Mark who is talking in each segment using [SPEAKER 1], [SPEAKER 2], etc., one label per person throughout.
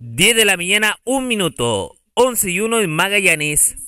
[SPEAKER 1] 10 de la mañana, un minuto. 11 y 1 en Magallanes.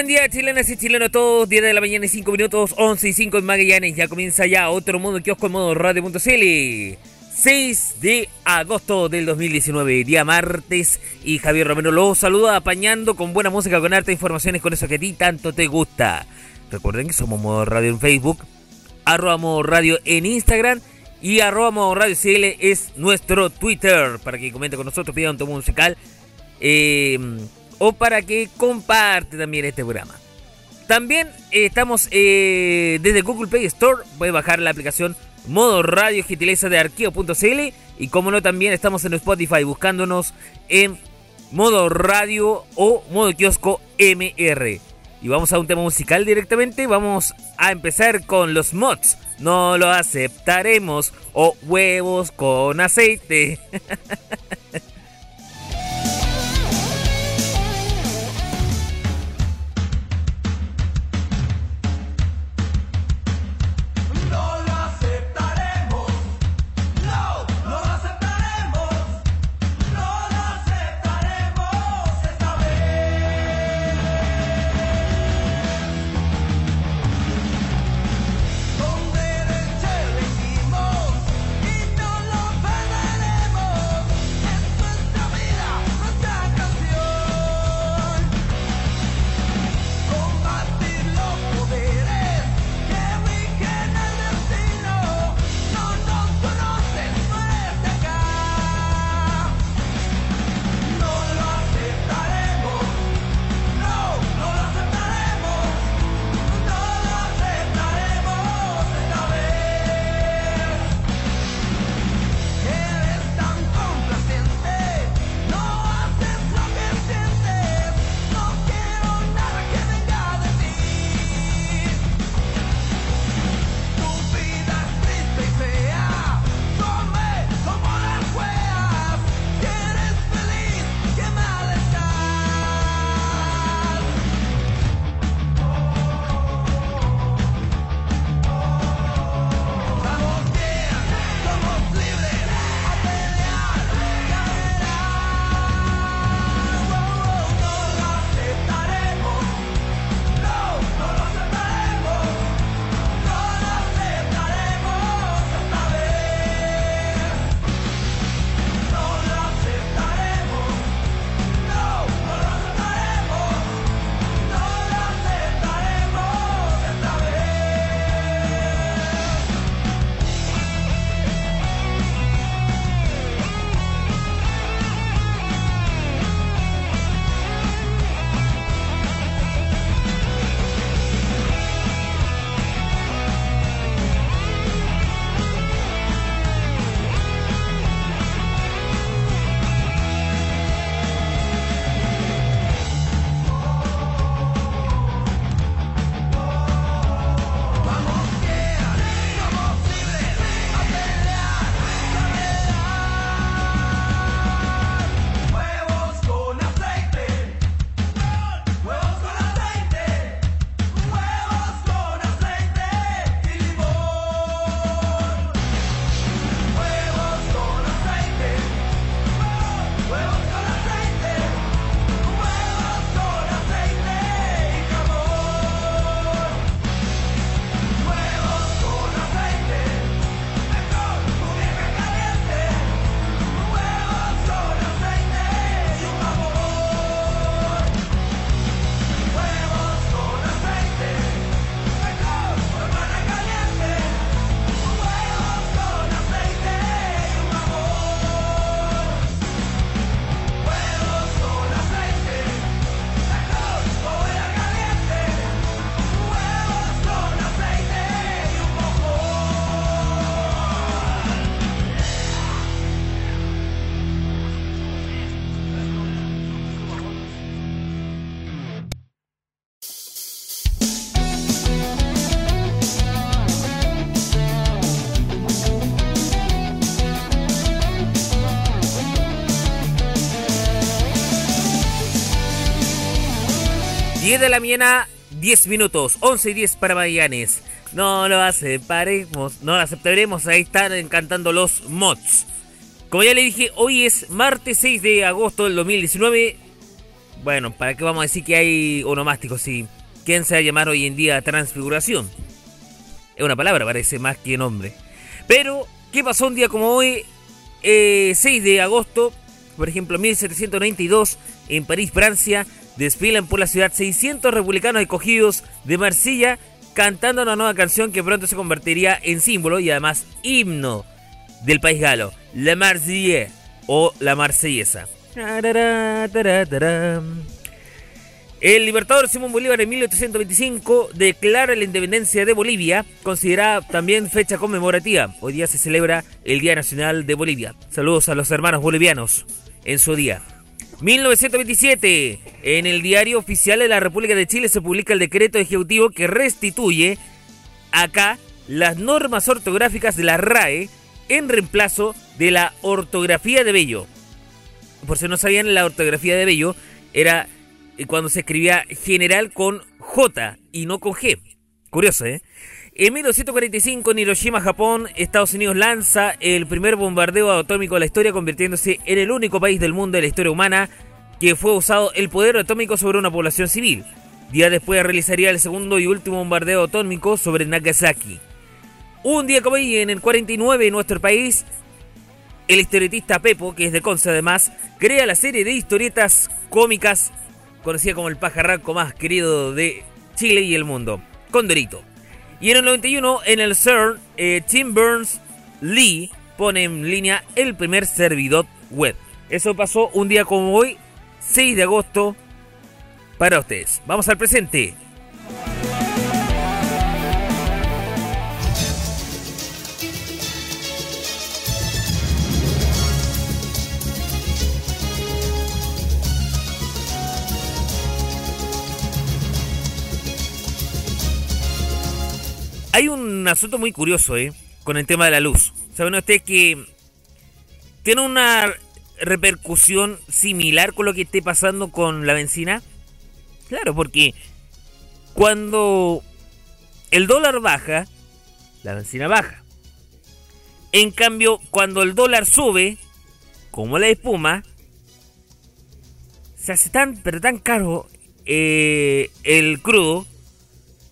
[SPEAKER 1] Buen día, chilenas y chilenos todos. 10 de la mañana y 5 minutos, 11 y 5 en Magallanes. Ya comienza ya otro modo kiosco en modo radio.cl. 6 de agosto del 2019, día martes. Y Javier Romero lo saluda apañando con buena música, con harta informaciones, con eso que a ti tanto te gusta. Recuerden que somos modo radio en Facebook, arroba modo radio en Instagram. Y arroba modo radio CL es nuestro Twitter para que comente con nosotros, pida un tomo musical. Eh o para que comparte también este programa. También eh, estamos eh, desde Google Play Store, puede bajar la aplicación Modo Radio Gentileza de Arqueo.cl y como no también estamos en Spotify buscándonos en Modo Radio o Modo Kiosco MR. Y vamos a un tema musical directamente, vamos a empezar con los mods. No lo aceptaremos o huevos con aceite. 10 de la mañana, 10 minutos, 11 y 10 para Magallanes. No lo aceptaremos, no lo aceptaremos, ahí están cantando los mods. Como ya le dije, hoy es martes 6 de agosto del 2019. Bueno, ¿para qué vamos a decir que hay onomásticos? Si, ¿Quién se va a llamar hoy en día transfiguración? Es una palabra, parece más que nombre. Pero, ¿qué pasó un día como hoy? 6 eh, de agosto, por ejemplo, 1792, en París, Francia, desfilan por la ciudad 600 republicanos escogidos de Marsella cantando una nueva canción que pronto se convertiría en símbolo y además himno del país galo, La Marseillaise o La Marsellesa. El libertador Simón Bolívar en 1825 declara la independencia de Bolivia, considerada también fecha conmemorativa. Hoy día se celebra el Día Nacional de Bolivia. Saludos a los hermanos bolivianos en su día. 1927, en el diario oficial de la República de Chile se publica el decreto ejecutivo que restituye acá las normas ortográficas de la RAE en reemplazo de la ortografía de Bello. Por si no sabían, la ortografía de Bello era eh, cuando se escribía general con J y no con G. Curioso, ¿eh? En 1945, en Hiroshima, Japón, Estados Unidos lanza el primer bombardeo atómico de la historia, convirtiéndose en el único país del mundo de la historia humana que fue usado el poder atómico sobre una población civil. Días después realizaría el segundo y último bombardeo atómico sobre Nagasaki. Un día como hoy, en el 49, en nuestro país, el historietista Pepo, que es de Conce además, crea la serie de historietas cómicas conocida como el pajarraco más querido de Chile y el mundo, Condorito. Y en el 91, en el CERN, eh, Tim Burns Lee pone en línea el primer servidor web. Eso pasó un día como hoy, 6 de agosto, para ustedes. Vamos al presente. Asunto muy curioso, ¿eh? Con el tema de la luz. ¿Saben ustedes que tiene una repercusión similar con lo que esté pasando con la benzina? Claro, porque cuando el dólar baja, la benzina baja. En cambio, cuando el dólar sube, como la espuma, se hace tan, pero tan caro eh, el crudo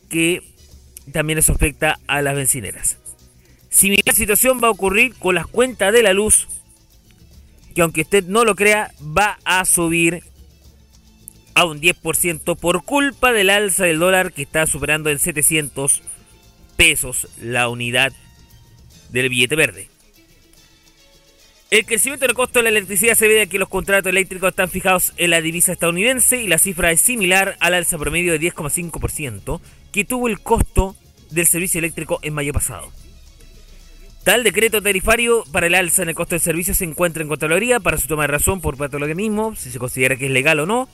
[SPEAKER 1] que también eso afecta a las bencineras. Similar situación va a ocurrir con las cuentas de la luz, que aunque usted no lo crea, va a subir a un 10% por culpa del alza del dólar que está superando en 700 pesos la unidad del billete verde. El crecimiento del costo de la electricidad se ve de que los contratos eléctricos están fijados en la divisa estadounidense y la cifra es similar al alza promedio de 10,5% que tuvo el costo del servicio eléctrico en mayo pasado. Tal decreto tarifario para el alza en el costo del servicio se encuentra en Contraloría para su toma de razón por parte de mismo, si se considera que es legal o no,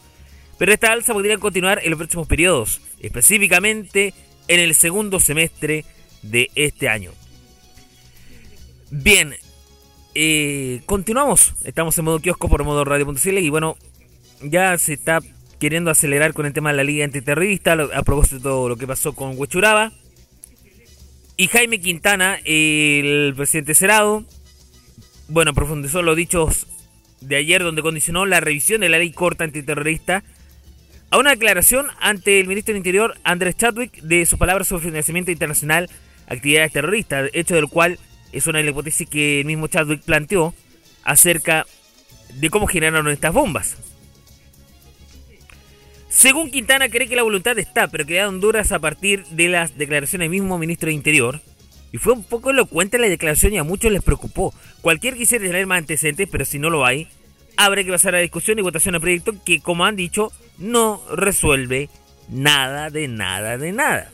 [SPEAKER 1] pero esta alza podría continuar en los próximos periodos, específicamente en el segundo semestre de este año. Bien, eh, continuamos. Estamos en modo kiosco por modo radio.cl y bueno, ya se está queriendo acelerar con el tema de la liga antiterrorista a propósito de lo que pasó con Huechuraba. Y Jaime Quintana, el presidente Senado, bueno, profundizó los dichos de ayer donde condicionó la revisión de la ley corta antiterrorista a una declaración ante el ministro del Interior, Andrés Chadwick, de sus palabras sobre financiamiento internacional actividades terroristas, hecho del cual es una de las hipótesis que el mismo Chadwick planteó acerca de cómo generaron estas bombas. Según Quintana, cree que la voluntad está, pero quedaron duras a partir de las declaraciones del mismo ministro de Interior. Y fue un poco elocuente la declaración y a muchos les preocupó. Cualquier quisiera tener más antecedentes, pero si no lo hay, habrá que pasar a discusión y votación al proyecto que, como han dicho, no resuelve nada de nada de nada.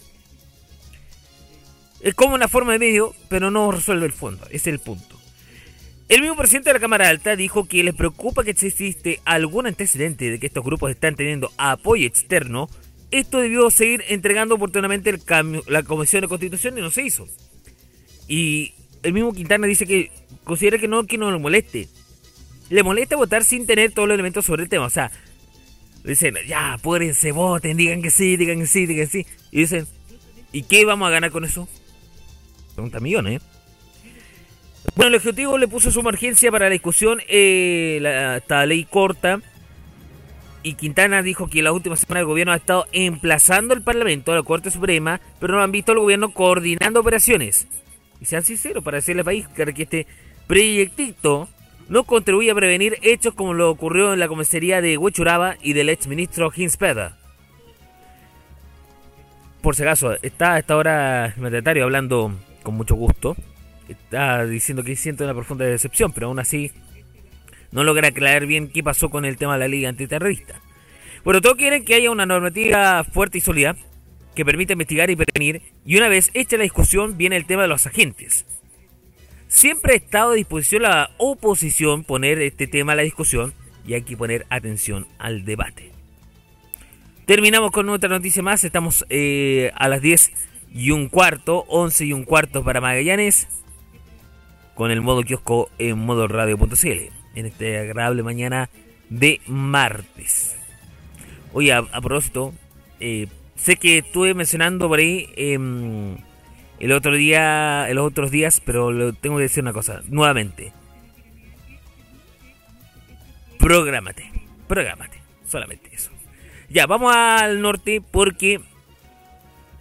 [SPEAKER 1] Es como una forma de medio, pero no resuelve el fondo. Es el punto. El mismo presidente de la Cámara Alta dijo que les preocupa que existe algún antecedente de que estos grupos están teniendo apoyo externo. Esto debió seguir entregando oportunamente el cambio, la Comisión de Constitución y no se hizo. Y el mismo Quintana dice que considera que no, que no le moleste. Le molesta votar sin tener todos los elementos sobre el tema. O sea, Dicen, ya, apúrense, voten, digan que sí, digan que sí, digan que sí. Y dicen, ¿y qué vamos a ganar con eso? 30 millones, ¿eh? Bueno, el Ejecutivo le puso su emergencia para la discusión eh, esta ley corta. Y Quintana dijo que la última semana el gobierno ha estado emplazando el Parlamento a la Corte Suprema, pero no han visto al gobierno coordinando operaciones. Y sean sinceros, para decirle al país que este proyectito no contribuye a prevenir hechos como lo ocurrió en la comisaría de Huechuraba y del exministro Hinspeda. Por si acaso, está a esta hora el mandatario hablando con mucho gusto. Está diciendo que siente una profunda decepción, pero aún así no logra aclarar bien qué pasó con el tema de la liga antiterrorista. Bueno, todos quieren que haya una normativa fuerte y sólida que permita investigar y prevenir, y una vez hecha la discusión viene el tema de los agentes. Siempre ha estado a disposición la oposición poner este tema a la discusión y hay que poner atención al debate. Terminamos con otra noticia más, estamos eh, a las 10 y un cuarto, 11 y un cuarto para Magallanes, con el modo kiosco en modo radio.cl, en esta agradable mañana de martes. Oye, a, propósito, eh, sé que estuve mencionando por ahí em, el otro día, los otros días, pero tengo que decir una cosa, nuevamente. Prográmate, prográmate, solamente eso. Ya, vamos al norte porque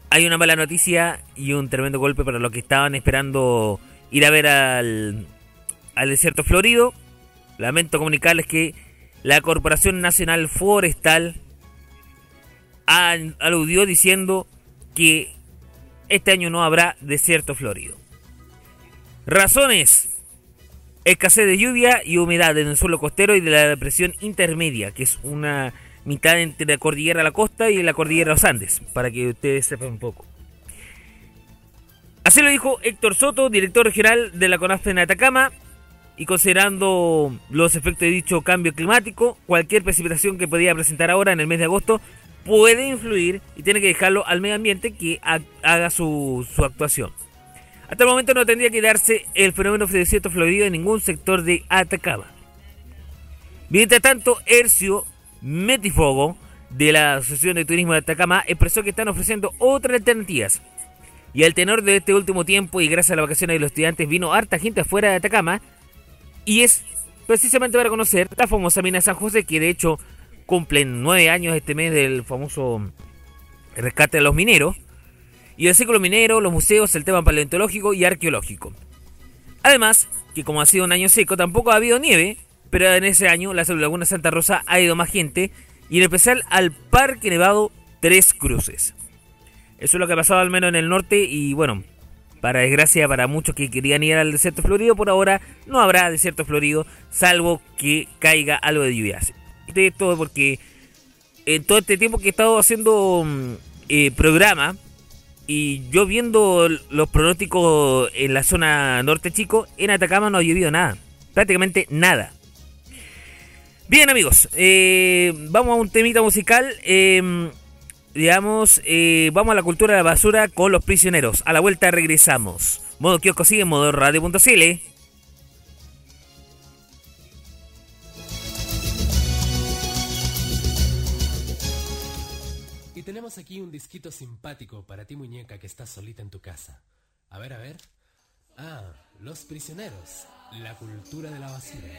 [SPEAKER 1] hay una mala noticia y un tremendo golpe para los que estaban esperando ir a ver al, al desierto florido. Lamento comunicarles que la Corporación Nacional Forestal aludió diciendo que este año no habrá desierto florido. Razones. Escasez de lluvia y humedad en el suelo costero y de la depresión intermedia, que es una mitad entre la cordillera de la costa y la cordillera de los Andes, para que ustedes sepan un poco. Así lo dijo Héctor Soto, director regional de la CONAFE en Atacama, y considerando los efectos de dicho cambio climático, cualquier precipitación que podía presentar ahora en el mes de agosto puede influir y tiene que dejarlo al medio ambiente que haga su, actuación. Hasta el momento no tendría que darse el fenómeno de desierto florido en ningún sector de Atacama. Mientras tanto, Ercio Metifogo de la Asociación de Turismo de Atacama expresó que están ofreciendo otras alternativas. Y al tenor de este último tiempo y gracias a las vacaciones de los estudiantes vino harta gente afuera de Atacama y es precisamente para conocer la famosa mina San José que de hecho cumplen nueve años este mes del famoso rescate de los mineros. Y el ciclo minero, los museos, el tema paleontológico y arqueológico. Además, que como ha sido un año seco, tampoco ha habido nieve, pero en ese año la Laguna Santa Rosa ha ido más gente, y en especial al Parque Nevado Tres Cruces. Eso es lo que ha pasado al menos en el norte, y bueno, para desgracia para muchos que querían ir al desierto florido, por ahora no habrá desierto florido, salvo que caiga algo de lluvia de todo porque en todo este tiempo que he estado haciendo mm, eh, programa y yo viendo los pronósticos en la zona norte chico, en Atacama no ha llovido nada, prácticamente nada. Bien amigos, eh, vamos a un temita musical. Em, digamos, eh, vamos a la cultura de la basura con los prisioneros. A la vuelta regresamos. Modo kiosco sigue, modo radio.cl.
[SPEAKER 2] tenemos aquí un disquito simpático para ti muñeca que estás solita en tu casa. A ver, a ver. Ah, Los Prisioneros, la cultura de la basura.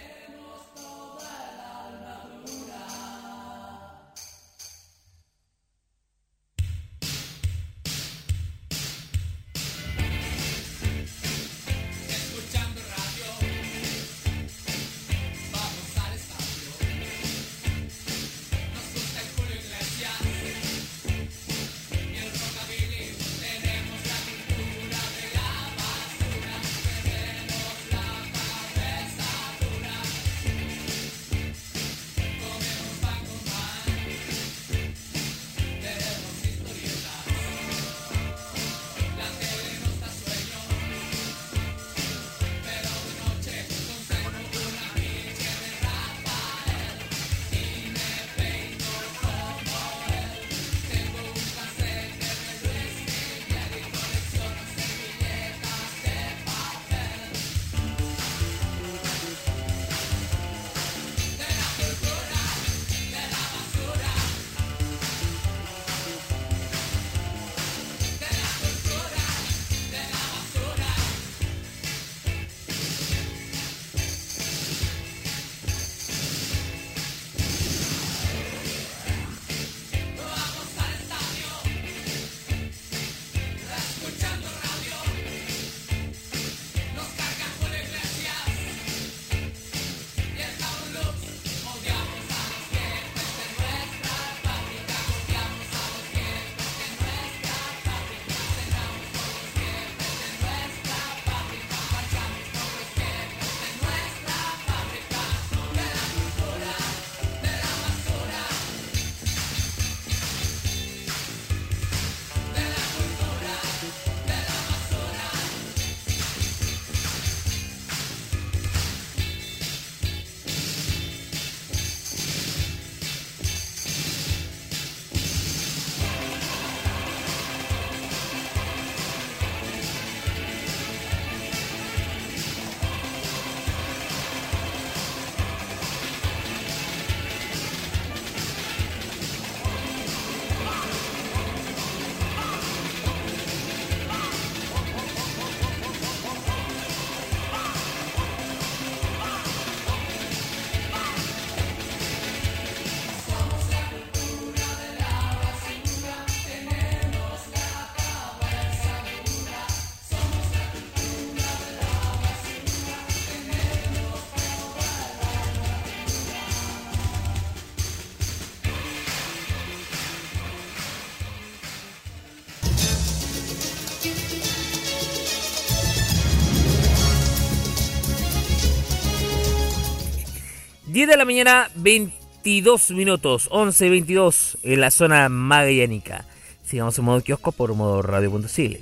[SPEAKER 1] 10 de la mañana, 22 minutos, 11 y 22 en la zona magallánica. Sigamos en modo kiosco por modo radio.cl.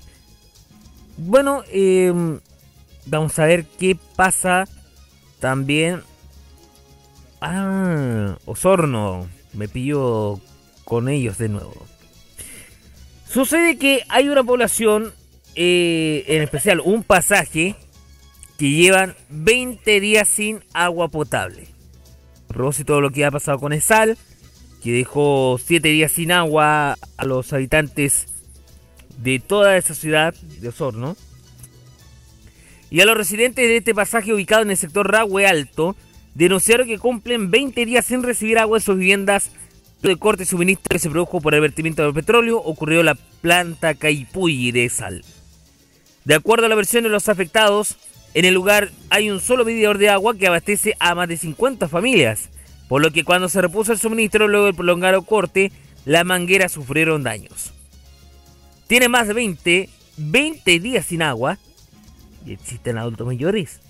[SPEAKER 1] Bueno, em, vamos a ver qué pasa también. Ah, Osorno. Me pillo con ellos de nuevo. Sucede que hay una población, eh, en especial un pasaje, que llevan 20 días sin agua potable propósito de lo que ha pasado con Esal, que dejó siete días sin agua a los habitantes de toda esa ciudad de Osorno. Y a los residentes de este pasaje ubicado en el sector Ragüe Alto, denunciaron que cumplen 20 días sin recibir agua en sus viviendas de corte suministro que se produjo por el vertimiento del petróleo ocurrió la planta Caipuy de Sal. De acuerdo a la versión de los afectados, en el lugar hay un solo medidor de agua que abastece a más de 50 familias, por lo que cuando se repuso el suministro luego del prolongado corte, las mangueras sufrieron daños. Tiene más de 20, 20 días sin agua y existen adultos mayores,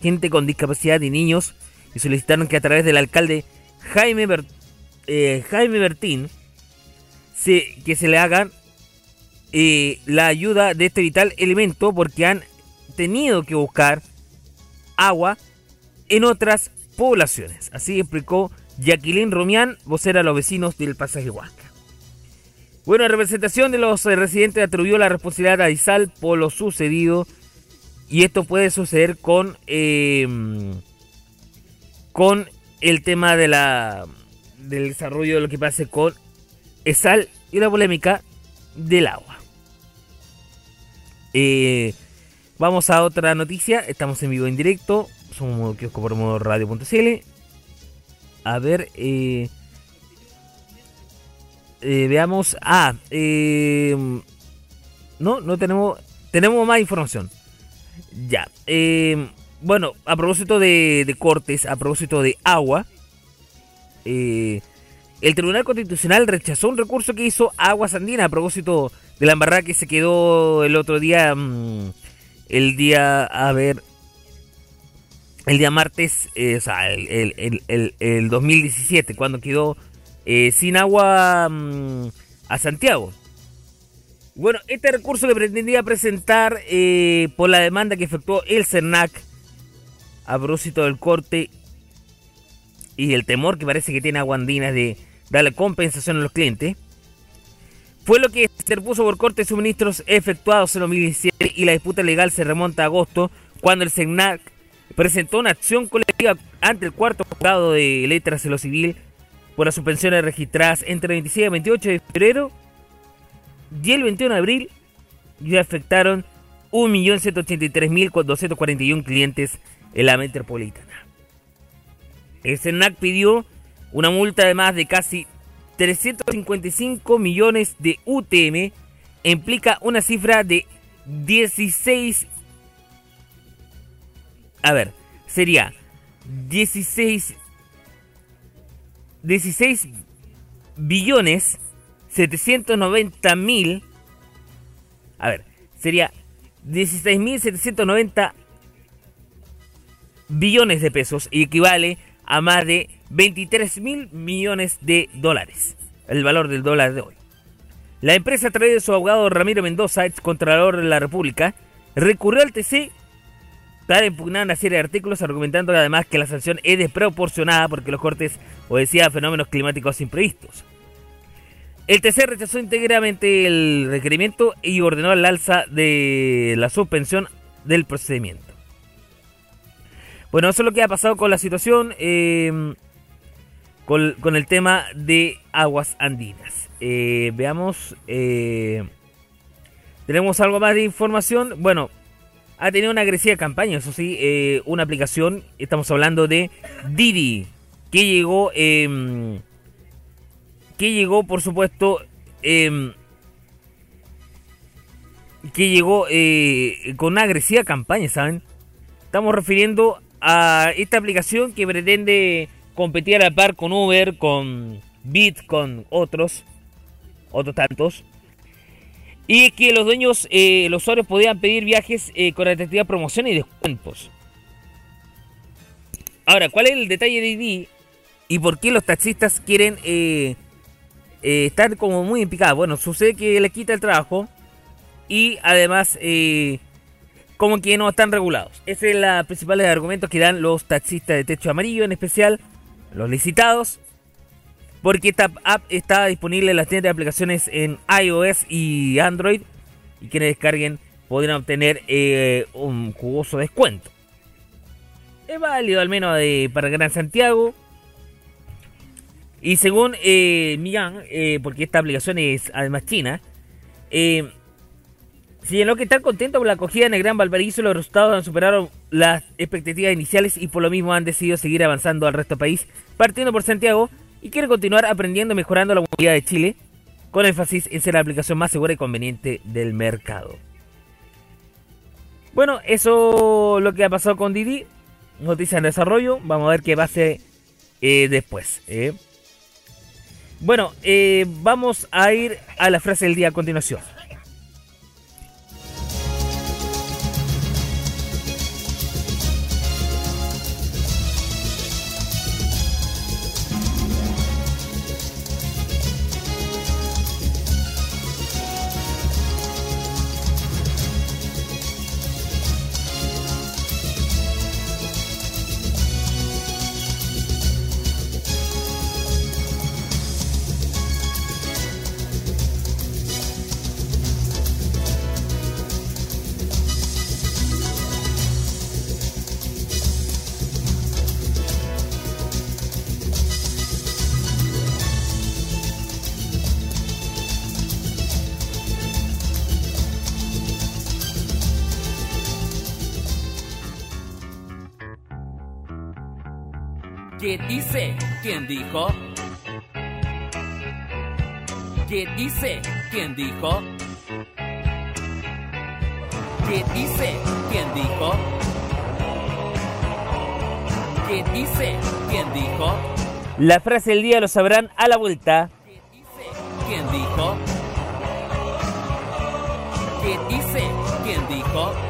[SPEAKER 1] gente con discapacidad y niños, y solicitaron que a través del alcalde Jaime, eh, Jaime Bertín se, que se le hagan eh, la ayuda de este vital elemento porque han tenido que buscar agua en otras poblaciones. Así explicó Jacqueline Romián, vocera a los vecinos del pasaje Huasca. Bueno, en representación de los residentes atribuyó la responsabilidad a Izal por lo sucedido y esto puede suceder con em, con el tema de la del desarrollo de lo que pase con Izal y la polémica del agua. Eh, Vamos a otra noticia. Estamos en vivo en directo. Somos kiosco por modo radio.cl. A ver, eh, eh, veamos. Ah, eh, no, no tenemos. Tenemos más información. Ya. bueno, a propósito de, cortes, a propósito de agua. el Tribunal Constitucional rechazó un recurso que hizo Aguas Andina a propósito de la embarrada que se quedó el otro día. Mm, el día, a ver, el día martes, eh, o sea, el, 2017, cuando quedó eh, sin agua mm, a Santiago. Bueno, este recurso que pretendía presentar eh, por la demanda que efectuó el CERNAC a propósito del corte y el temor que parece que tiene Aguandina de darle compensación a los clientes fue lo que se interpuso por corte de suministros efectuados en 2017 y la disputa legal se remonta a agosto, cuando el SEGNAC presentó una acción colectiva ante el cuarto juzgado de letras de lo civil por las suspensiones registradas entre el 26 y 28 de febrero y el 21 de abril y afectaron 1.183.241 clientes en la metropolitana. El SENAC pidió una multa de más de casi 355 millones de UTM implica una cifra de 16... A ver, sería 16... 16 billones 790 mil... A ver, sería 16.790 billones de pesos y equivale a más de 23 mil millones de dólares, el valor del dólar de hoy. La empresa, a través de su abogado Ramiro Mendoza, ex contralor de la República, recurrió al TC para impugnar una serie de artículos, argumentando además que la sanción es desproporcionada porque los cortes obedecían a fenómenos climáticos imprevistos. El TC rechazó íntegramente el requerimiento y ordenó el alza de la suspensión del procedimiento. Bueno, eso es lo que ha pasado con la situación. Eh, con, el tema de aguas andinas. Eh, veamos, eh, tenemos algo más de información. Bueno, ha tenido una agresiva campaña, eso sí, eh, una aplicación, estamos hablando de Didi, que llegó, em, que llegó, por supuesto, em, que llegó con una agresiva campaña, ¿saben? Estamos refiriendo a esta aplicación que pretende competía a la par con Uber, con Bit, con otros, otros tantos. Y que los dueños, eh, los usuarios podían pedir viajes eh, con atractiva promoción y descuentos. Ahora, ¿cuál es el detalle de Didi y por qué los taxistas quieren eh, eh, estar como muy implicados? Bueno, sucede que le quita el trabajo y además como que no están regulados. Ese es el principal argumento que dan los taxistas de techo amarillo, en especial los licitados. Porque esta app está disponible en las tiendas de aplicaciones en iOS y Android. Y quienes descarguen podrán obtener un jugoso descuento es válido al menos de, para Gran Santiago. Y según eh, eh, porque esta aplicación es además china, eh, señaló que están contentos con la acogida en el Gran Valparaíso. Los resultados han superado las expectativas iniciales y por lo mismo han decidido seguir avanzando al resto del país, partiendo por Santiago y quiere continuar aprendiendo y mejorando la movilidad de Chile, con énfasis en ser la aplicación más segura y conveniente del mercado. Bueno, eso lo que ha pasado con Didi noticia en desarrollo. Vamos a ver qué va a ser eh, después. Eh. Bueno, eh, vamos a ir a la frase del día a continuación.
[SPEAKER 3] ¿Qué dice? ¿Quién dijo? ¿Qué dice? ¿Quién dijo? ¿Qué dice? ¿Quién dijo? ¿Qué dice? ¿Quién dijo?
[SPEAKER 1] La frase del día lo sabrán a la vuelta.
[SPEAKER 3] ¿Qué dice? ¿Quién dijo? ¿Qué dice? ¿Quién dijo?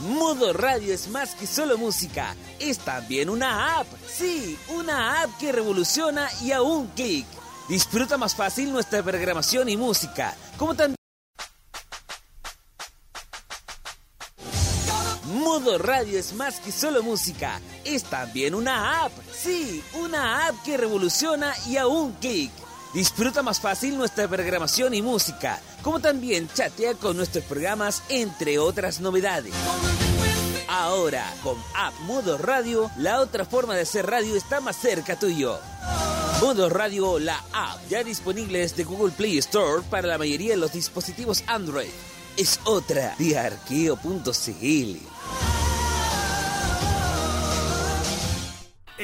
[SPEAKER 3] Modo Radio es más que solo música, es también una app. Sí, una app que revoluciona y a un clic. Disfruta más fácil nuestra programación y música, como también... Modo Radio es más que solo música, es también una app. Sí, una app que revoluciona y a un clic. Disfruta más fácil nuestra programación y música, como también chatea con nuestros programas, entre otras novedades. Ahora, con App Modo Radio, la otra forma de hacer radio está más cerca tuyo. Modo Radio, la app, ya disponible desde Google Play Store para la mayoría de los dispositivos Android. Es otra de arqueo.cl.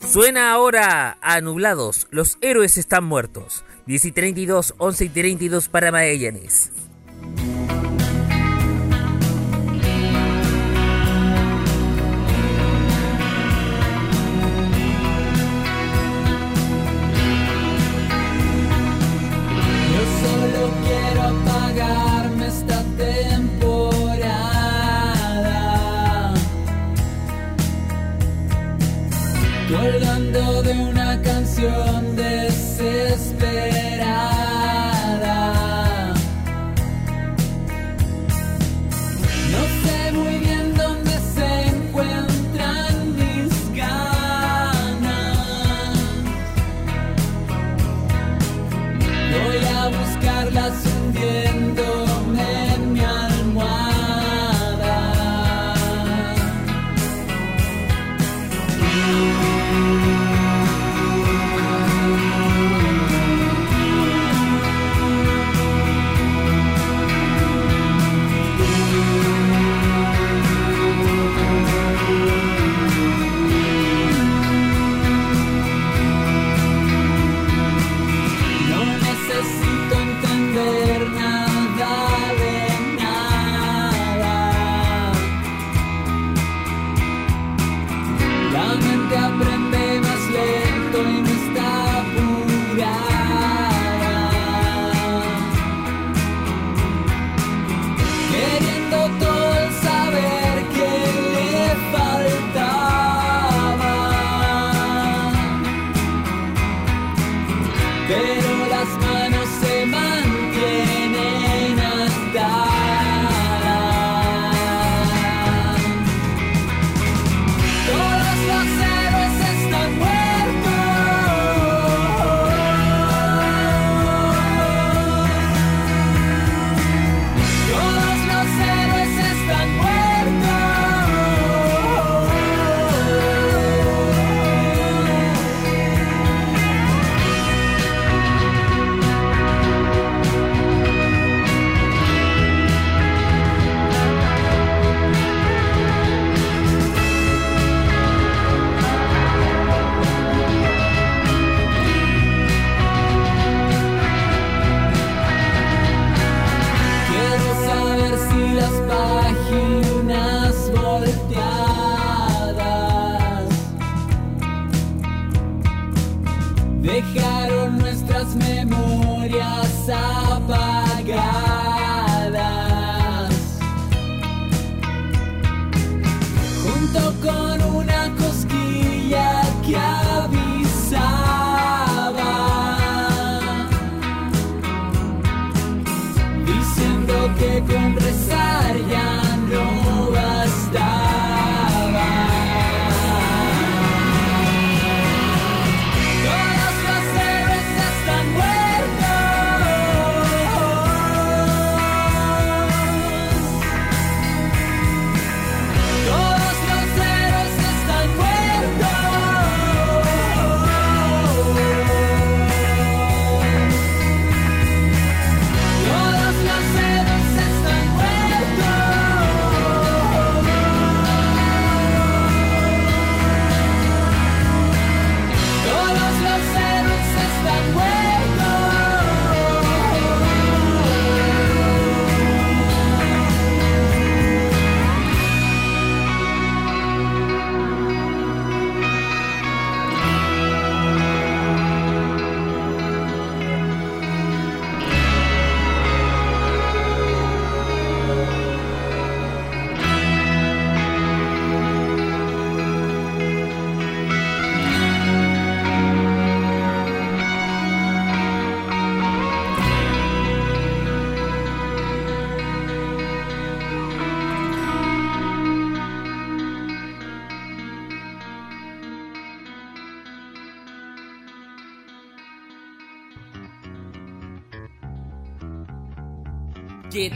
[SPEAKER 4] Suena ahora a Nublados, los héroes están muertos. 10 y 32, 11 y 32 para Magallanes.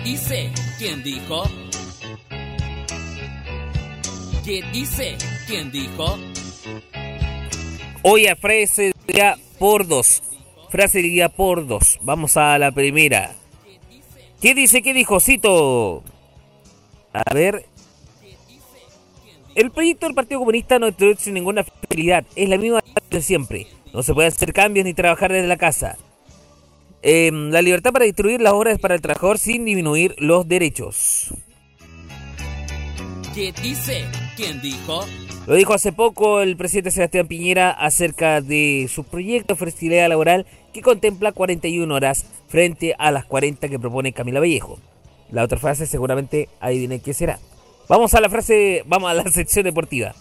[SPEAKER 3] ¿Qué dice? ¿Quién dijo? ¿Qué dice? ¿Quién dijo?
[SPEAKER 1] Hoy a frase del día por dos. Frase del día por dos. Vamos a la primera. ¿Qué dice? ¿Qué dijo Cito? A ver. El proyecto del Partido Comunista no introduce ninguna flexibilidad. Es la misma de siempre. No se puede hacer cambios ni trabajar desde la casa. Em, la libertad para distribuir las horas para el trabajador sin disminuir los derechos.
[SPEAKER 3] ¿Qué dice? ¿Quién dijo?
[SPEAKER 1] Lo dijo hace poco el presidente Sebastián Piñera acerca de su proyecto de flexibilidad laboral que contempla 41 horas frente a las 40 que propone Camila Vallejo. La otra frase seguramente ahí viene qué será. Vamos a la frase, vamos a la sección deportiva.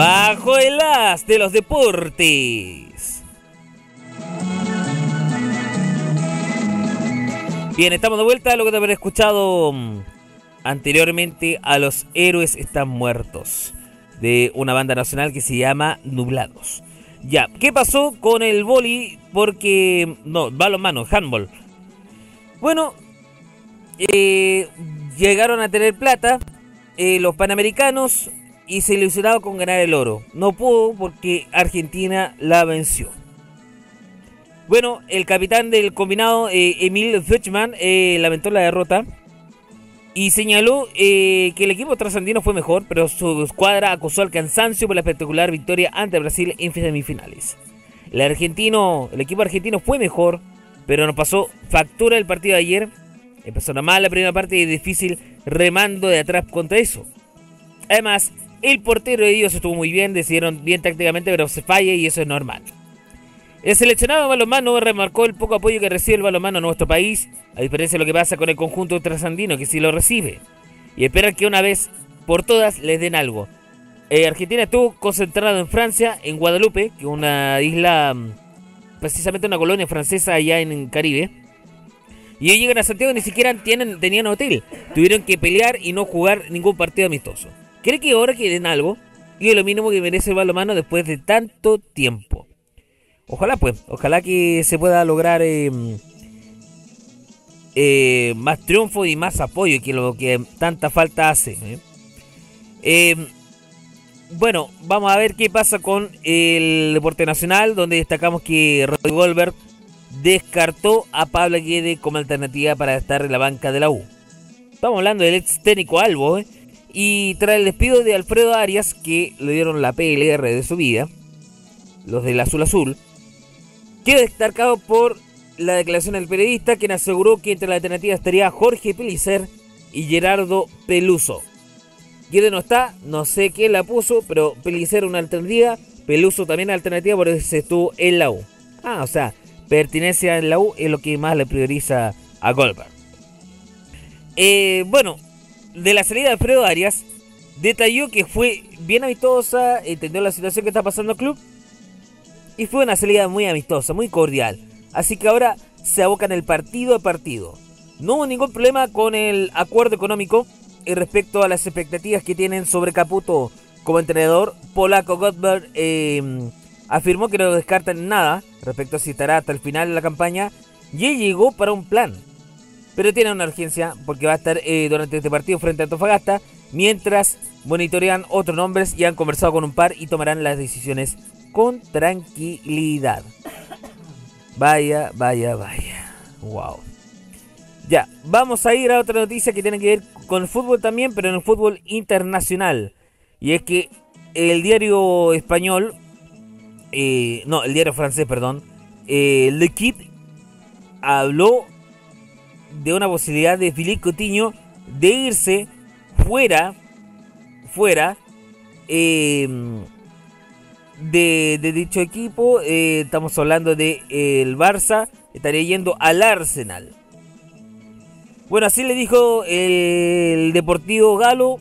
[SPEAKER 1] Bajo el as de los deportes. Bien, estamos de vuelta luego de haber escuchado mm, anteriormente a Los Héroes Están Muertos de una banda nacional que se llama Nublados. Ya, ¿qué pasó con el boli? Porque, no, balonmano, handball. Bueno, eh, llegaron a tener plata eh, los panamericanos y se ilusionaba con ganar el oro. No pudo porque Argentina la venció. Bueno, el capitán del combinado, eh, Emil Fetchman, eh, lamentó la derrota y señaló eh, que el equipo trasandino fue mejor, pero su escuadra acusó al cansancio por la espectacular victoria ante Brasil en semifinales. El argentino, el equipo argentino fue mejor, pero nos pasó factura el partido de ayer. Empezó una mala primera parte y difícil remando de atrás contra eso. Además, el portero de ellos estuvo muy bien, decidieron bien tácticamente, pero se falla y eso es normal. El seleccionado balonmano remarcó el poco apoyo que recibe el balonmano en nuestro país, a diferencia de lo que pasa con el conjunto trasandino, que sí lo recibe. Y esperan que una vez por todas les den algo. Eh, Argentina estuvo concentrado en Francia, en Guadalupe, que es una isla, mm, precisamente una colonia francesa allá en Caribe. Y ellos llegan a Santiago y ni siquiera tienen, tenían hotel. Tuvieron que pelear y no jugar ningún partido amistoso. ¿Cree que ahora quieren algo? Y es lo mínimo que merece el balonmano después de tanto tiempo. Ojalá pues, ojalá que se pueda lograr eh, eh, más triunfo y más apoyo, que lo que tanta falta hace. ¿eh? bueno, vamos a ver qué pasa con el deporte nacional, donde destacamos que Rodrigo Goldberg descartó a Pablo Guede como alternativa para estar en la banca de la U. Estamos hablando del ex técnico Albo, ¿eh? Y tras el despido de Alfredo Arias, que le dieron la PLR de su vida, los del Azul Azul, queda destacado por la declaración del periodista, quien aseguró que entre la alternativa estaría Jorge Pelicer y Gerardo Peluso. ¿Quién no está? No sé quién la puso, pero Pelicer una alternativa, Peluso también alternativa, por eso estuvo en la U. Ah, o sea, pertinencia en la U es lo que más le prioriza a Goldberg. Eh, bueno, de la salida de Alfredo Arias, detalló que fue bien amistosa, entendió la situación que está pasando el club y fue una salida muy amistosa, muy cordial. Así que ahora se abocan el partido a partido. No hubo ningún problema con el acuerdo económico y respecto a las expectativas que tienen sobre Caputo como entrenador. Polaco Gottberg em, afirmó que no descartan nada respecto a si estará hasta el final de la campaña y él llegó para un plan pero tiene una urgencia porque va a estar eh, durante este partido frente a Antofagasta, mientras monitorean otros nombres y han conversado con un par y tomarán las decisiones con tranquilidad. Vaya, vaya, vaya. Wow. Ya, vamos a ir a otra noticia que tiene que ver con el fútbol también, pero en el fútbol internacional. Y es que el diario español, eh, no, el diario francés, perdón, eh, L'Equipe habló de una posibilidad de Filipe Coutinho de irse fuera, fuera em, de, dicho equipo. Eh, estamos hablando de el Barça, estaría yendo al Arsenal. Bueno, así le dijo el Deportivo Galo,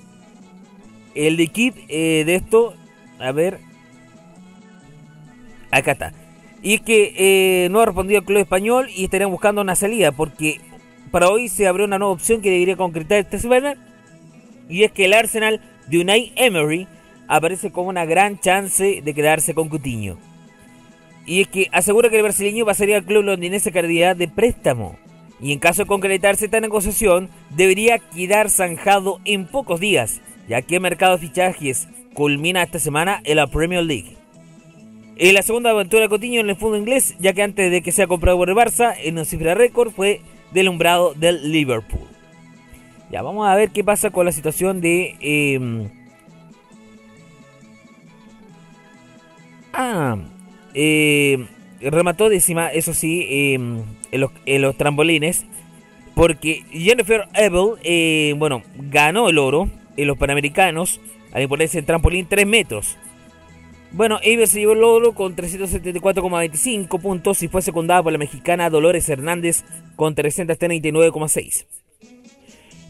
[SPEAKER 1] el equipo eh, de esto. A ver, acá está. Y es que eh, no ha respondido el club español y estarían buscando una salida porque para hoy se abrió una nueva opción que debería concretar esta semana. Y es que el Arsenal de Unai Emery aparece como una gran chance de quedarse con Cutiño. Y es que asegura que el brasileño pasaría al club londinense calidad de préstamo. Y en caso de concretarse esta negociación, debería quedar zanjado en pocos días, ya que el mercado de fichajes culmina esta semana en la Premier League. En la segunda aventura de Coutinho en el fútbol inglés, ya que antes de que sea comprado por el Barça, en un cifra récord fue del umbrado del Liverpool. Ya, vamos a ver qué pasa con la situación de... Em, ah, eh, remató décima, eso sí, em, en, los, trambolines. Porque Jennifer Ebel, eh, bueno, ganó el oro en los Panamericanos al imponerse el trampolín 3 metros. Bueno, Eber se llevó el oro con 374,25 puntos y fue secundada por la mexicana Dolores Hernández con 339,6.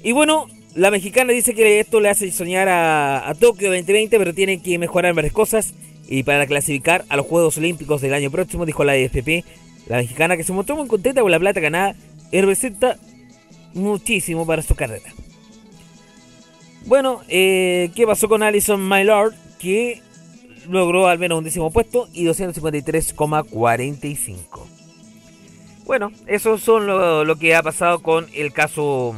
[SPEAKER 1] Y bueno, la mexicana dice que esto le hace soñar a, Tokio 2020, pero tiene que mejorar varias cosas. Y para clasificar a los Juegos Olímpicos del año próximo, dijo la IFP, la mexicana que se mostró muy contenta con la plata ganada y representa muchísimo para su carrera. Bueno, eh, ¿qué pasó con Alison Mylord? Que logró al menos un décimo puesto y 253,45. Bueno, eso son lo, que ha pasado con el caso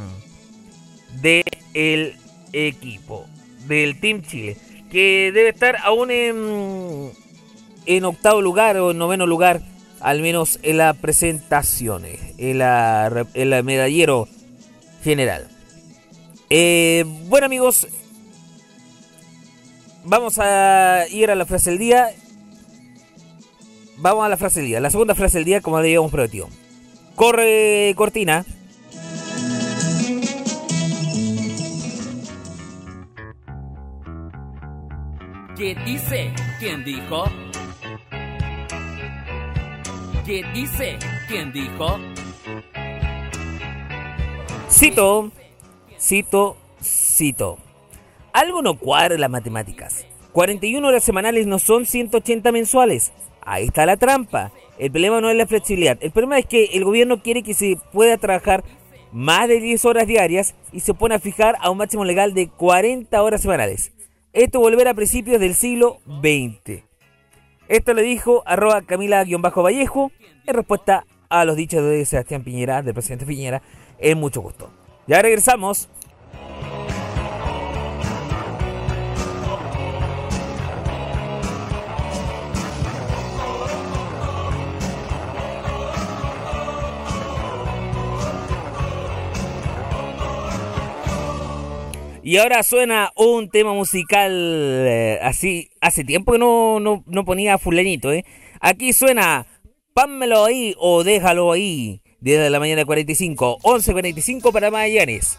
[SPEAKER 1] del el equipo, del Team Chile, que debe estar aún en, octavo lugar o en noveno lugar, al menos en las presentaciones, en la, en la medallero general. Eh, bueno amigos, vamos a ir a la frase del día. Vamos a la frase del día. La segunda frase del día, como habíamos prometido. Corre cortina.
[SPEAKER 3] ¿Qué dice? ¿Quién dijo? ¿Qué dice? ¿Quién dijo?
[SPEAKER 1] Cito, cito, cito. Algo no cuadra en las matemáticas. 41 horas semanales no son 180 mensuales. Ahí está la trampa. El problema no es la flexibilidad. El problema es que el gobierno quiere que se pueda trabajar más de 10 horas diarias y se pone a fijar a un máximo legal de 40 horas semanales. Esto volverá a principios del siglo XX. Esto le dijo arroba Camila-Vallejo en respuesta a los dichos de Sebastián Piñera, del presidente Piñera, en mucho gusto. Ya regresamos. Y ahora suena un tema musical eh, así. Hace tiempo que no, no, no ponía fulanito, ¿eh? Aquí suena Pámelo ahí o déjalo ahí. 10 de la mañana 45, 11.45 para Magallanes.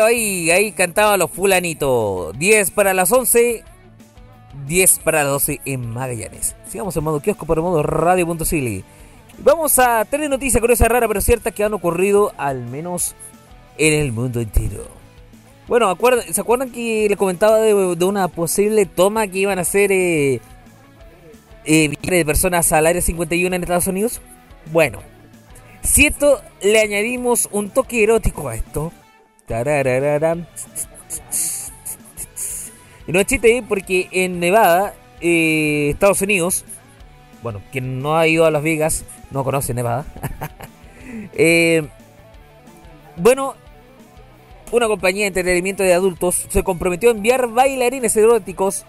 [SPEAKER 1] Ahí, ahí cantaba los fulanitos. 10 para las 11, 10 para las 12 en Magallanes. Sigamos en modo kiosco por modo radio.cili. Vamos a tener noticias curiosas, raras pero ciertas que han ocurrido al menos en el mundo entero. Bueno, ¿se acuerdan que le comentaba de, una posible toma que iban a hacer eh, eh, de personas al área 51 en Estados Unidos? Bueno, si esto le añadimos un toque erótico a esto. Y no es chiste porque en Nevada, eh, Estados Unidos, bueno, quien no ha ido a Las Vegas no conoce Nevada. Eh, bueno, una compañía de entretenimiento de adultos se comprometió a enviar bailarines eróticos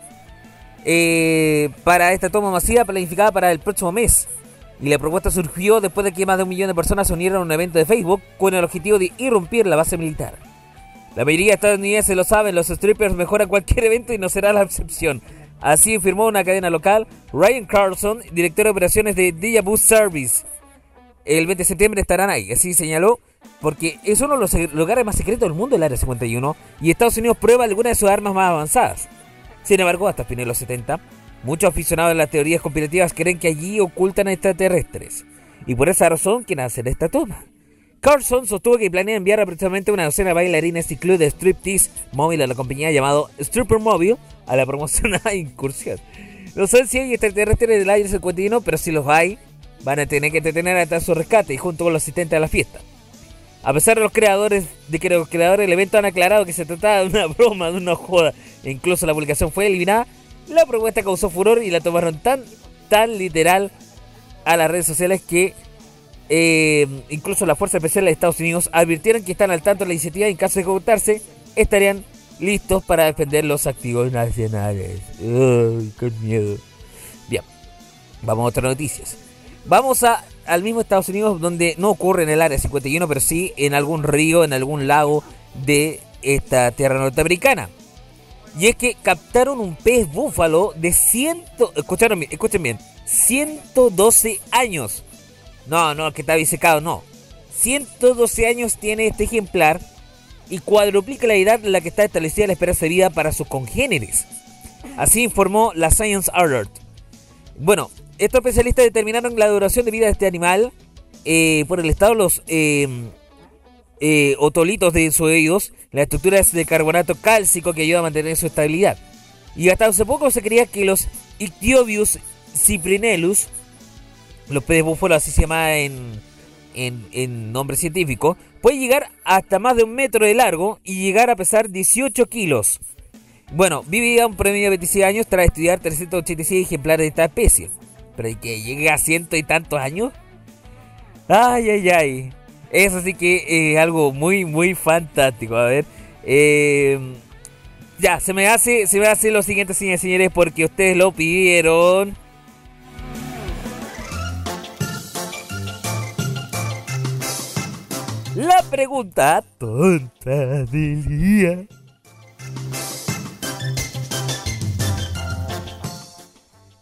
[SPEAKER 1] eh, para esta toma masiva planificada para el próximo mes. Y la propuesta surgió después de que más de un millón de personas se unieron a un evento de Facebook con el objetivo de irrumpir la base militar. La mayoría de estadounidenses lo saben, los strippers mejoran cualquier evento y no será la excepción. Así afirmó una cadena local, Ryan Carlson, director de operaciones de Deja Boost Service. El 20 de septiembre estarán ahí, así señaló, porque es uno de los lugares más secretos del mundo, el Área 51, y Estados Unidos prueba algunas de sus armas más avanzadas. Sin embargo, hasta fines de los 70, Muchos aficionados de las teorías conspirativas creen que allí ocultan extraterrestres, y por esa razón quieren hacer esta toma. Carlson sostuvo que planea enviar aproximadamente una docena de bailarines y club de striptease móvil a la compañía llamado Stripper Mobile a la promocionada incursión. No sé si hay extraterrestres del aire 51, pero si los hay, van a tener que detener hasta su rescate y junto con los asistentes de la fiesta. A pesar de los creadores de que los creadores del evento han aclarado que se trataba de una broma, de una joda, e incluso la publicación fue eliminada, la propuesta causó furor y la tomaron tan, tan literal a las redes sociales que eh, incluso las fuerzas especiales de Estados Unidos advirtieron que están al tanto de la iniciativa y en caso de ejecutarse estarían listos para defender los activos nacionales. Uy, qué miedo. Bien, vamos a otras noticias. Vamos al mismo Estados Unidos donde no ocurre en el área 51, pero sí en algún río, en algún lago de esta tierra norteamericana. Y es que captaron un pez búfalo de ciento... Escucharon bien, escuchen bien. 112 años. No, no, que está disecado, no. 112 años tiene este ejemplar y cuadruplica la edad en la que está establecida la esperanza de vida para sus congéneres. Así informó la Science Alert. Bueno, estos especialistas determinaron la duración de vida de este animal eh, por el estado de los eh, eh, otolitos de sus oídos la estructura es de carbonato cálcico que ayuda a mantener su estabilidad. Y hasta hace poco se creía que los Ictiobius cyprinellus, los peces búfalos así se llama en, en, nombre científico, puede llegar hasta más de un metro de largo y llegar a pesar 18 kilos. Bueno, vivía un promedio de 26 años tras estudiar 386 ejemplares de esta especie. Pero ¿y que llegue a ciento y tantos años? Ay, ay, ay. Eso sí que es algo muy, muy fantástico. A ver. Eh, ya, se me hace, se me hace lo siguiente, señores, porque ustedes lo pidieron. La pregunta tonta del día.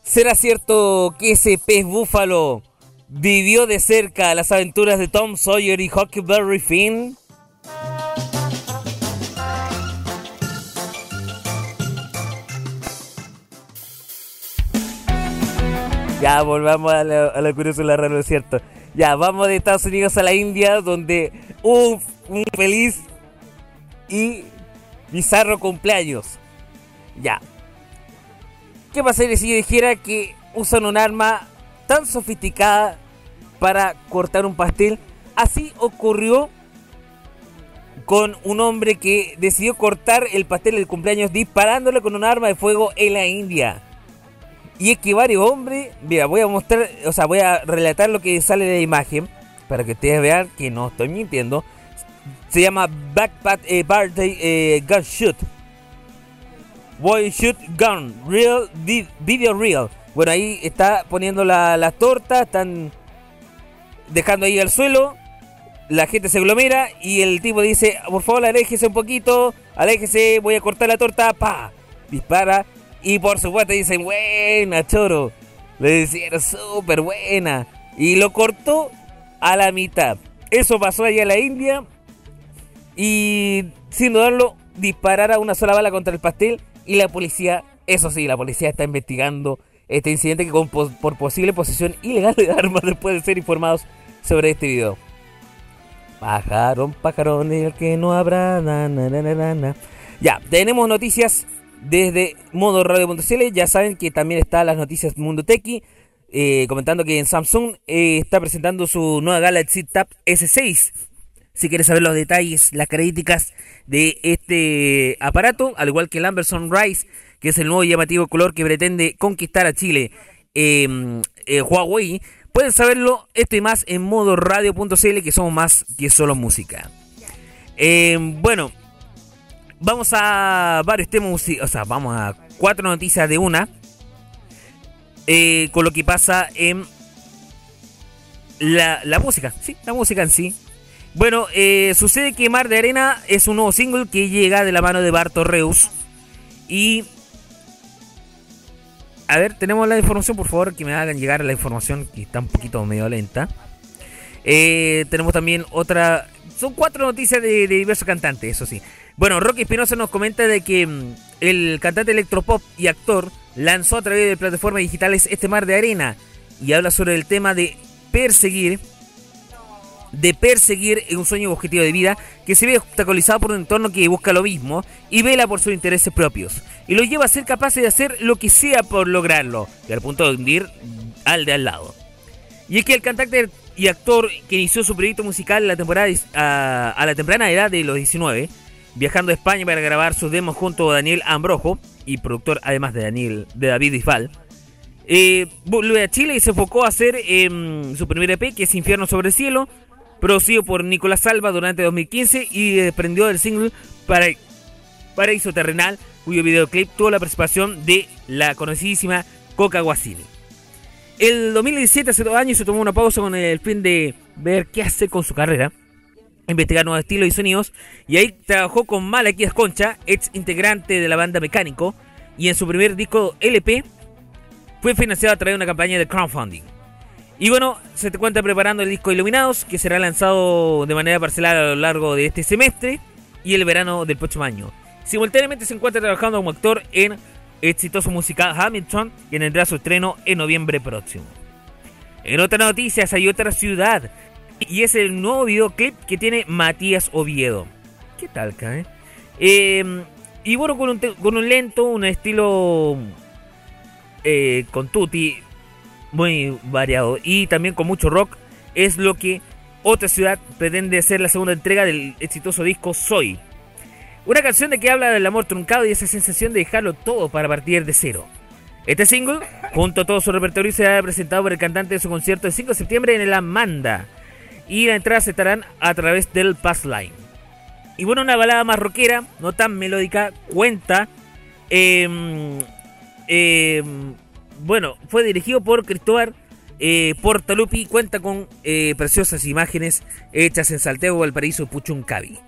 [SPEAKER 1] ¿Será cierto que ese pez búfalo vivió de cerca las aventuras de Tom Sawyer y Huckleberry Finn? Ya, volvamos a la, a la la raro, cierto. Ya, vamos de Estados Unidos a la India, donde un, feliz y bizarro cumpleaños. Ya. ¿Qué pasaría si yo dijera que usan un arma tan sofisticada para cortar un pastel. Así ocurrió con un hombre que decidió cortar el pastel del cumpleaños disparándole con un arma de fuego en la India. Y es que varios hombres, mira, voy a mostrar, o sea, voy a relatar lo que sale de la imagen para que ustedes vean que no estoy mintiendo. Se llama Backpack eh, eh, Gun Shoot. Boy Shoot Gun, Real Video Real. Bueno, ahí está poniendo la, las tortas, están dejando ahí al suelo. La gente se aglomera y el tipo dice, por favor, aléjese un poquito, aléjese, voy a cortar la torta, pa, dispara. Y por supuesto dicen, buena, choro. Le decían, súper buena. Y lo cortó a la mitad. Eso pasó allá en la India. Y sin dudarlo, disparara una sola bala contra el pastel y la policía, eso sí, la policía está investigando este incidente que por posible posesión ilegal de armas después de ser informados sobre este video. Pajarón, el que no habrá. ya, tenemos noticias desde modo radio.cl. Ya saben que también está las noticias Mundo Tequi. Eh, comentando que en Samsung eh, está presentando su nueva Galaxy Tab S6. Si quieres saber los detalles, las críticas de este aparato, al igual que el Amber Sunrise, que es el nuevo llamativo color que pretende conquistar a Chile, em, eh, Huawei, pueden saberlo esto y más en modo radio.cl, que somos más que solo música. Em, bueno, vamos a varios temas, o sea, vamos a cuatro noticias de una, eh, con lo que pasa en la, música, sí, la música en sí. Bueno, eh, sucede que Mar de Arena es un nuevo single que llega de la mano de Barto Reus. Y. A ver, tenemos la información, por favor, que me hagan llegar la información que está un poquito medio lenta. Eh, tenemos también otra. Son cuatro noticias de, diversos cantantes, eso sí. Bueno, Rocky Espinosa nos comenta de que mm, el cantante electropop y actor lanzó a través de plataformas digitales este Mar de Arena y habla sobre el tema de perseguir de perseguir un sueño objetivo de vida que se ve obstaculizado por un entorno que busca lo mismo y vela por sus intereses propios. Y lo lleva a ser capaz de hacer lo que sea por lograrlo, y al punto de hundir al de al lado. Y es que el cantante y actor que inició su proyecto musical la temporada a, la temprana edad de los 19, viajando a España para grabar sus demos junto a Daniel Ambrojo, y productor además de Daniel de David Isfal, eh, volvió a Chile y se enfocó a hacer em, su primer EP, que es Infierno sobre el Cielo, producido por Nicolás Salva durante 2015 y desprendió del single para Paraíso Terrenal, cuyo videoclip tuvo la participación de la conocidísima Coca Guasini. El 2017, hace dos años, se tomó una pausa con el fin de ver qué hacer con su carrera, investigar nuevos estilos y sonidos, y ahí trabajó con Malaquías Concha, ex integrante de la banda Mecánico, y en su primer disco LP fue financiado a través de una campaña de crowdfunding. Y bueno, se te cuenta preparando el disco Iluminados, que será lanzado de manera parcial a lo largo de este semestre y el verano del próximo año. Simultáneamente se encuentra trabajando como actor en exitoso musical Hamilton, que tendrá su estreno en noviembre próximo. En otras noticias hay otra ciudad, y es el nuevo videoclip que tiene Matías Oviedo. ¿Qué tal, cae? Eh, y bueno, con un, lento, un estilo eh, con tutti muy variado y también con mucho rock, es lo que otra ciudad pretende hacer la segunda entrega del exitoso disco Soy. Una canción de que habla del amor truncado y esa sensación de dejarlo todo para partir de cero. Este single, junto a todo su repertorio, será presentado por el cantante de su concierto el 5 de septiembre en el Amanda. Y la entrada se estarán a través del Pass Line. Y bueno, una balada más rockera, no tan melódica, cuenta eh, bueno, fue dirigido por Cristóbal eh, Portalupi. Cuenta con eh, preciosas imágenes hechas en Salteo, Valparaíso, Puchuncavi.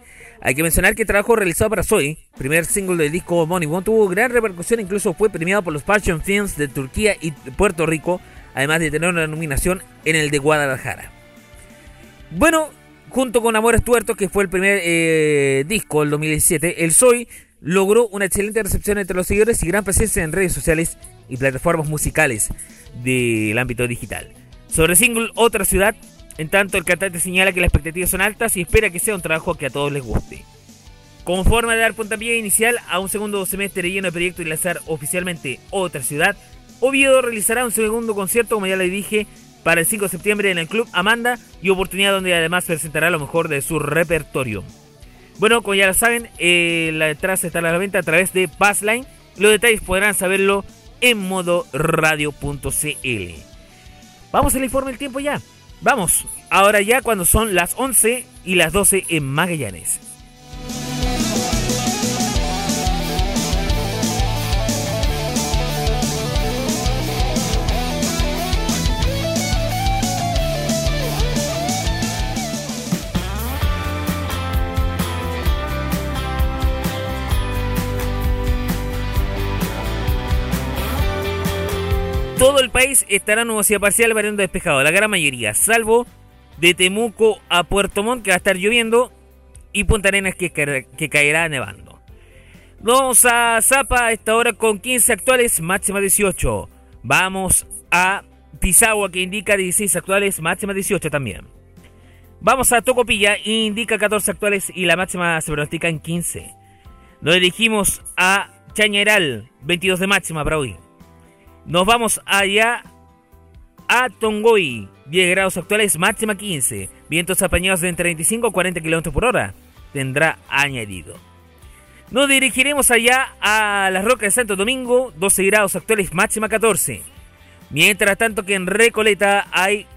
[SPEAKER 1] Hay que mencionar que el trabajo realizado para Soy, primer single del disco homónimo, tuvo gran repercusión, incluso fue premiado por los Passion Films de Turquía y Puerto Rico, además de tener una nominación en el de Guadalajara. Bueno, junto con Amores Tuertos, que fue el primer eh, disco del 2017, el Soy logró una excelente recepción entre los seguidores y gran presencia en redes sociales y plataformas musicales del ámbito digital. Sobre single Otra Ciudad, en tanto el cantante señala que las expectativas son altas y espera que sea un trabajo que a todos les guste. Como forma de dar puntapié inicial a un segundo semestre lleno de proyectos y lanzar oficialmente Otra Ciudad, Oviedo realizará un segundo concierto, como ya le dije, para el 5 de septiembre en el Club Amanda y oportunidad donde además presentará lo mejor de su repertorio. Bueno, como ya lo saben, eh, la entrada está a la venta a través de Passline. Los detalles podrán saberlo en modo radio.cl. Vamos al informe del tiempo ya. Vamos, ahora ya cuando son las 11 y las 12 en Magallanes. Todo el país estará nubosidad parcial variando despejado, la gran mayoría, salvo de Temuco a Puerto Montt, que va a estar lloviendo, y Punta Arenas que, que caerá nevando. Vamos a Zapa a esta hora con 15 actuales, máxima 18. Vamos a Pisagua que indica 16 actuales, máxima 18 también. Vamos a Tocopilla, indica 14 actuales y la máxima se pronostica en 15. Nos dirigimos a Chañaral, 22 de máxima para hoy. Nos vamos allá a Tongoy, 10 grados actuales, máxima 15. Vientos apañados de entre 25 y 40 km por hora. Tendrá añadido. Nos dirigiremos allá a las rocas de Santo Domingo, 12 grados actuales, máxima 14. Mientras tanto que en Recoleta hay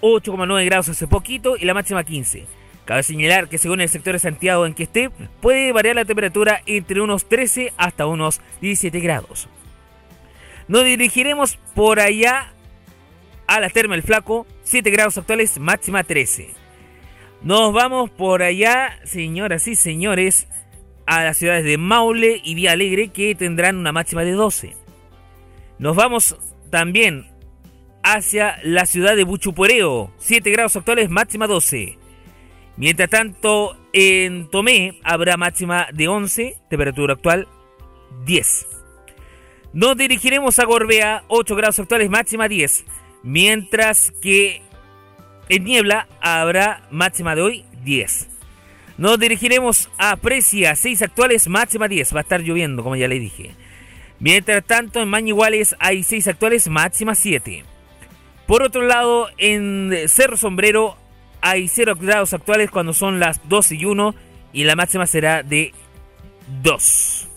[SPEAKER 1] 8,9 grados hace poquito y la máxima 15. Cabe señalar que según el sector de Santiago en que esté, puede variar la temperatura entre unos 13 hasta unos 17 grados. Nos dirigiremos por allá a la Terma El Flaco, 7 grados actuales, máxima 13. Nos vamos por allá, señoras y señores, a las ciudades de Maule y Vía Alegre que tendrán una máxima de 12. Nos vamos también hacia la ciudad de Buchupuereo, 7 grados actuales, máxima 12. Mientras tanto, en Tomé habrá máxima de 11, temperatura actual 10. Nos dirigiremos a Gorbea, 8 grados actuales, máxima 10. Mientras que en Niebla habrá máxima de hoy 10. Nos dirigiremos a Precia, 6 actuales, máxima 10. Va a estar lloviendo, como ya le dije. Mientras tanto, en Mañiguales hay 6 actuales, máxima 7. Por otro lado, en Cerro Sombrero hay 0 grados actuales cuando son las 12 y 1 y la máxima será de 2.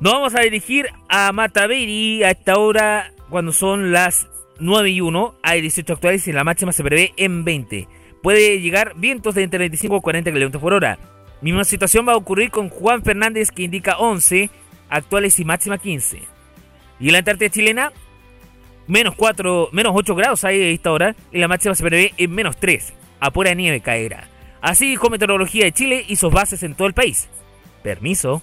[SPEAKER 1] Nos vamos a dirigir a Mataveri a esta hora cuando son las 9 y 1. Hay 18 actuales y la máxima se prevé en 20. Puede llegar vientos de entre 25 y 40 km por hora. Misma situación va a ocurrir con Juan Fernández que indica 11 actuales y máxima 15. Y en la Antártida chilena, menos 4, menos 8 grados hay a esta hora y la máxima se prevé en menos 3. A pura nieve caerá. Así dijo Meteorología de Chile y sus bases en todo el país. Permiso.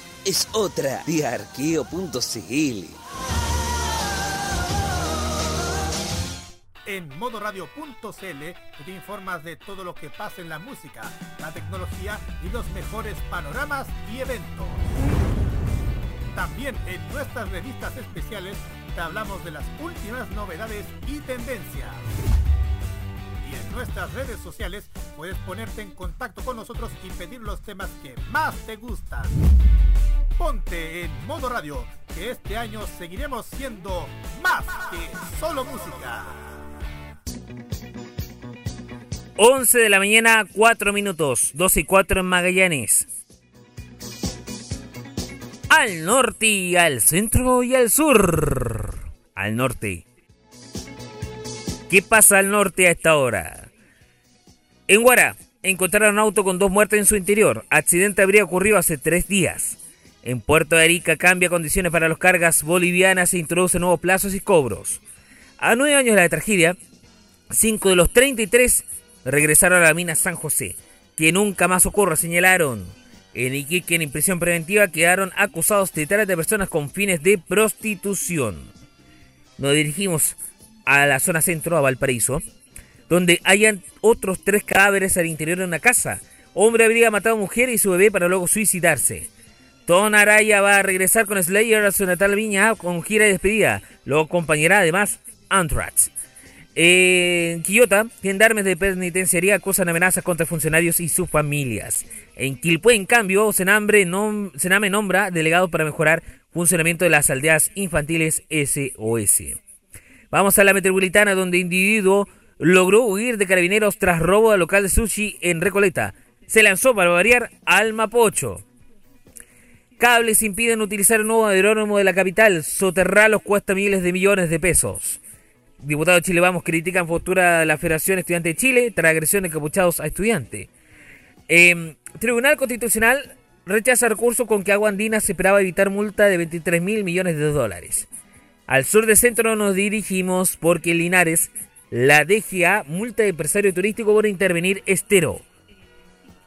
[SPEAKER 3] Es otra de.
[SPEAKER 5] En modoradio.cl te informas de todo lo que pasa en la música, la tecnología y los mejores panoramas y eventos. También en nuestras revistas especiales te hablamos de las últimas novedades y tendencias. En nuestras redes sociales puedes ponerte en contacto con nosotros y pedir los temas que más te gustan. Ponte en modo radio, que este año seguiremos siendo más que solo música.
[SPEAKER 1] 11 de la mañana, 4 minutos, 12 y 4 en Magallanes. Al norte al centro y al sur. Al norte. ¿Qué pasa al norte a esta hora? En Guara, encontraron un auto con dos muertes en su interior. Accidente habría ocurrido hace tres días. En Puerto de Arica cambia condiciones para las cargas bolivianas e introduce nuevos plazos y cobros. A nueve años de la tragedia, cinco de los 33 regresaron a la mina San José. Que nunca más ocurra, señalaron. En Iquique, en impresión preventiva, quedaron acusados de trata de personas con fines de prostitución. Nos dirigimos a la zona centro, a Valparaíso, donde hayan otros tres cadáveres al interior de una casa. Hombre habría matado a mujer y su bebé para luego suicidarse. Don Araya va a regresar con Slayer a su natal Viña con gira de despedida. Lo acompañará además Anthrax. En Quillota, gendarmes de penitenciaría acusan amenazas contra funcionarios y sus familias. En Quilpué, en cambio, Senambre Sename nombra delegados para mejorar funcionamiento de las aldeas infantiles SOS. Vamos a la metropolitana, donde individuo logró huir de carabineros tras robo al local de sushi en Recoleta. Se lanzó para variar al Mapocho. Cables impiden utilizar un nuevo aeródromo de la capital. Soterralos cuesta miles de millones de pesos. Diputados de Chile Vamos critican postura de la Federación Estudiante de Chile tras agresión de capuchados a estudiantes. Em, Tribunal Constitucional rechaza recurso con que Agua Andina se esperaba evitar multa de 23 mil millones de dólares. Al sur de centro nos dirigimos porque Linares, la DGA multa de empresario turístico por intervenir estero.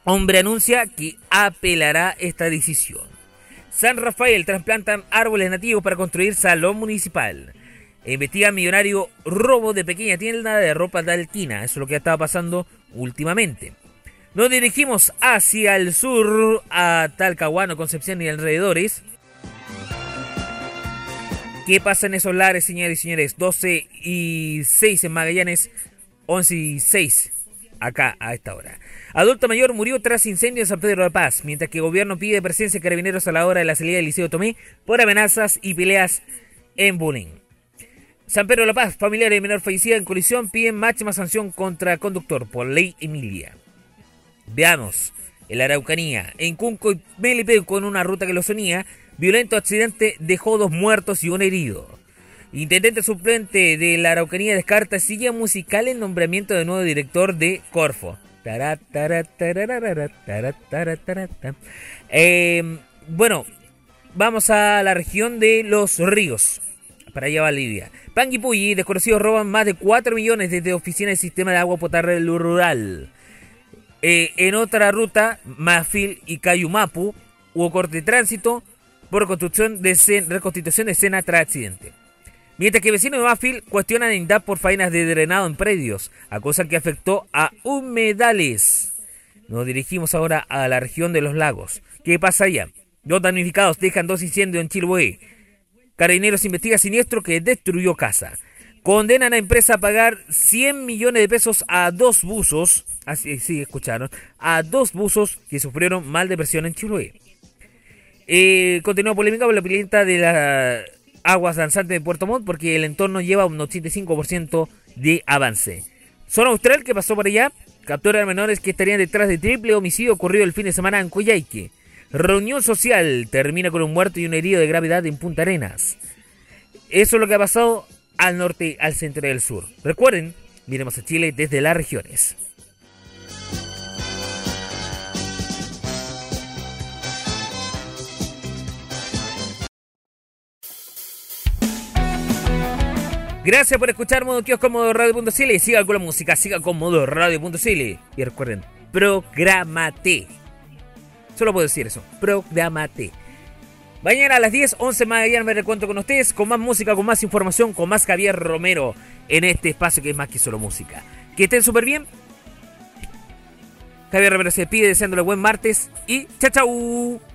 [SPEAKER 1] Hombre anuncia que apelará esta decisión. San Rafael trasplantan árboles nativos para construir salón municipal. Investiga millonario robo de pequeña tienda de ropa de alquina. Eso es lo que ha estado pasando últimamente. Nos dirigimos hacia el sur, a Talcahuano, Concepción y alrededores. ¿Qué pasa en esos lares, señores y señores? 12 y 6 en Magallanes, 11 y 6 acá a esta hora. Adulto mayor murió tras incendio en San Pedro de la Paz, mientras que el gobierno pide presencia de carabineros a la hora de la salida del Liceo Tomé por amenazas y peleas en bullying. San Pedro de la Paz, familiares de menor fallecida en colisión piden máxima sanción contra conductor por ley Emilia. Veamos, en Araucanía, en Cunco y Melipe con una ruta que lo sonía, violento accidente dejó dos muertos y un herido. Intendente suplente de la Araucanía descarta silla musical en nombramiento de nuevo director de Corfo. Eh, bueno, vamos a la región de los ríos. Para allá va Lidia. Panguipulli, desconocidos roban más de 4 millones desde oficinas del sistema de agua potable rural. Eh, en otra ruta, Mafil y Cayumapu, hubo corte de tránsito por de reconstitución de escena tras accidente. Mientras que vecinos de Mafil cuestionan en INDAP por faenas de drenado en predios, cosa que afectó a humedales. Nos dirigimos ahora a la región de los lagos. ¿Qué pasa allá? Dos damnificados dejan dos incendios en Chiloé. Carabineros investiga siniestro que destruyó casa. Condenan a empresa a pagar 100 millones de pesos a dos buzos, así sí, escucharon, a dos buzos que sufrieron mal de presión en Chiloé. Eh, continúa polémica por la pileta de la aguas danzantes de Puerto Montt porque el entorno lleva un 85% de avance. Zona Austral que pasó por allá captura a menores que estarían detrás de triple homicidio ocurrido el fin de semana en Coyhaique. Reunión social termina con un muerto y un herido de gravedad en Punta Arenas. Eso es lo que ha pasado al norte, al centro y al sur. Recuerden, miremos a Chile desde las regiones. Gracias por escuchar Modo Kiosco Modo Radio.cl y siga con la música, siga con Modo Radio.cl. Y recuerden, prográmate. Solo puedo decir eso, prográmate. Mañana a las 10, 11 mañana me recuento con ustedes, con más música, con más información, con más Javier Romero en este espacio que es más que solo música. Que estén súper bien. Javier Romero se despide deseándole buen martes y chao chao.